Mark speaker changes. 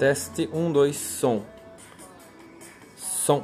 Speaker 1: Teste 1, 2, som. Som.